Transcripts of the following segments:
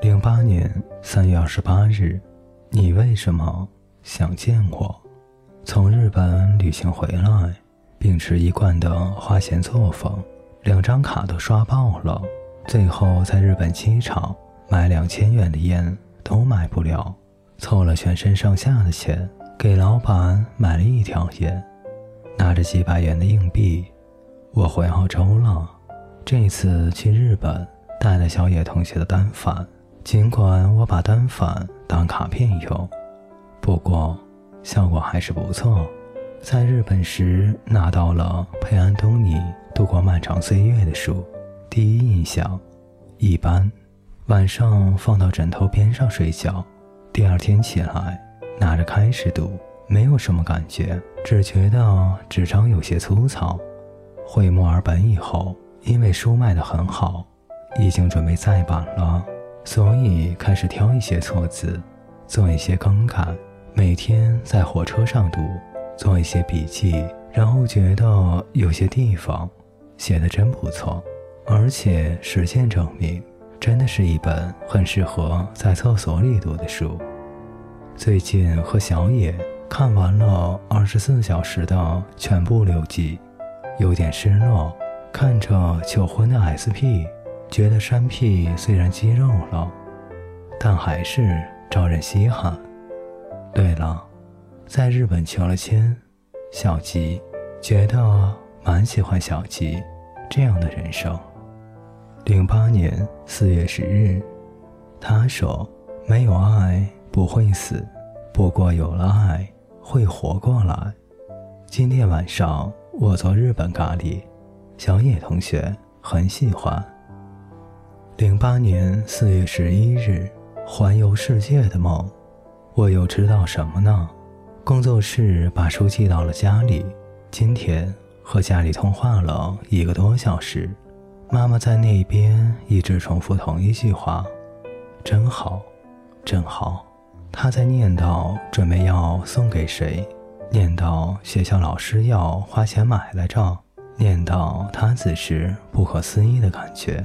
零八年三月二十八日，你为什么想见我？从日本旅行回来，秉持一贯的花钱作风，两张卡都刷爆了，最后在日本机场买两千元的烟都买不了，凑了全身上下的钱，给老板买了一条烟，拿着几百元的硬币，我回澳洲了。这次去日本。带了小野同学的单反，尽管我把单反当卡片用，不过效果还是不错。在日本时拿到了陪安东尼度过漫长岁月的书，第一印象一般，晚上放到枕头边上睡觉，第二天起来拿着开始读，没有什么感觉，只觉得纸张有些粗糙。回墨尔本以后，因为书卖得很好。已经准备再版了，所以开始挑一些错字，做一些更改。每天在火车上读，做一些笔记，然后觉得有些地方写的真不错，而且实践证明，真的是一本很适合在厕所里读的书。最近和小野看完了二十四小时的全部六集，有点失落。看着求婚的 SP。觉得山屁虽然肌肉了，但还是招人稀罕。对了，在日本求了签，小吉觉得蛮喜欢小吉这样的人生。零八年四月十日，他说：“没有爱不会死，不过有了爱会活过来。”今天晚上我做日本咖喱，小野同学很喜欢。零八年四月十一日，环游世界的梦，我又知道什么呢？工作室把书寄到了家里。今天和家里通话了一个多小时，妈妈在那边一直重复同一句话：“真好，真好。”她在念叨准备要送给谁，念叨学校老师要花钱买来着，念叨她此时不可思议的感觉。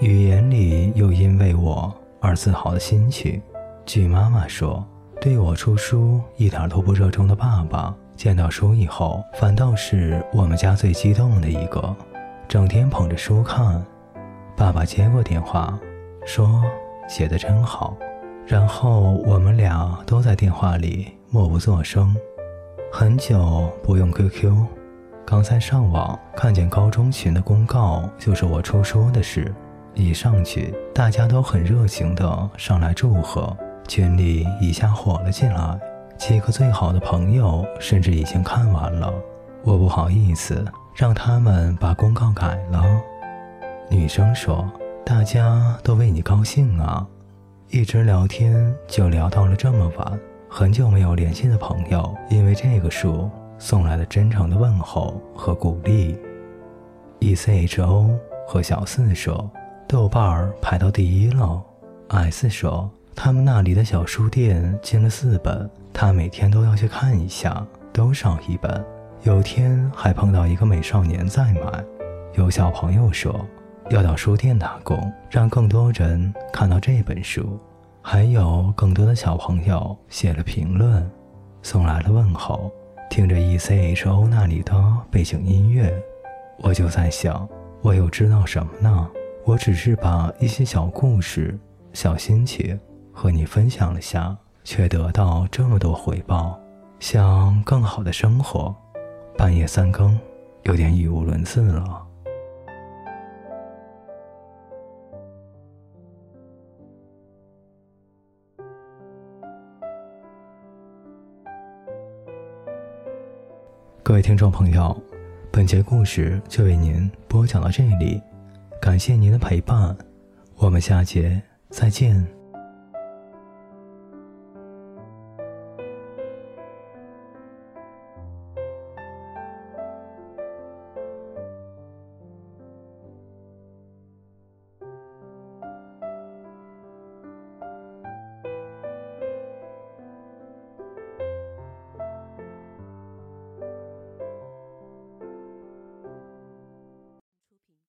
语言里又因为我而自豪的心情。据妈妈说，对我出书一点都不热衷的爸爸，见到书以后，反倒是我们家最激动的一个，整天捧着书看。爸爸接过电话，说写的真好。然后我们俩都在电话里默不作声。很久不用 QQ，刚才上网看见高中群的公告，就是我出书的事。一上去，大家都很热情地上来祝贺，群里一下火了起来。几个最好的朋友甚至已经看完了，我不好意思让他们把公告改了。女生说：“大家都为你高兴啊！”一直聊天就聊到了这么晚，很久没有联系的朋友，因为这个书送来了真诚的问候和鼓励。E C H O 和小四说。豆瓣儿排到第一了。S 说他们那里的小书店进了四本，他每天都要去看一下，都上一本。有天还碰到一个美少年在买。有小朋友说要到书店打工，让更多人看到这本书。还有更多的小朋友写了评论，送来了问候。听着 E C H O 那里的背景音乐，我就在想，我又知道什么呢？我只是把一些小故事、小心情和你分享了下，却得到这么多回报。想更好的生活，半夜三更，有点语无伦次了。各位听众朋友，本节故事就为您播讲到这里。感谢您的陪伴，我们下节再见。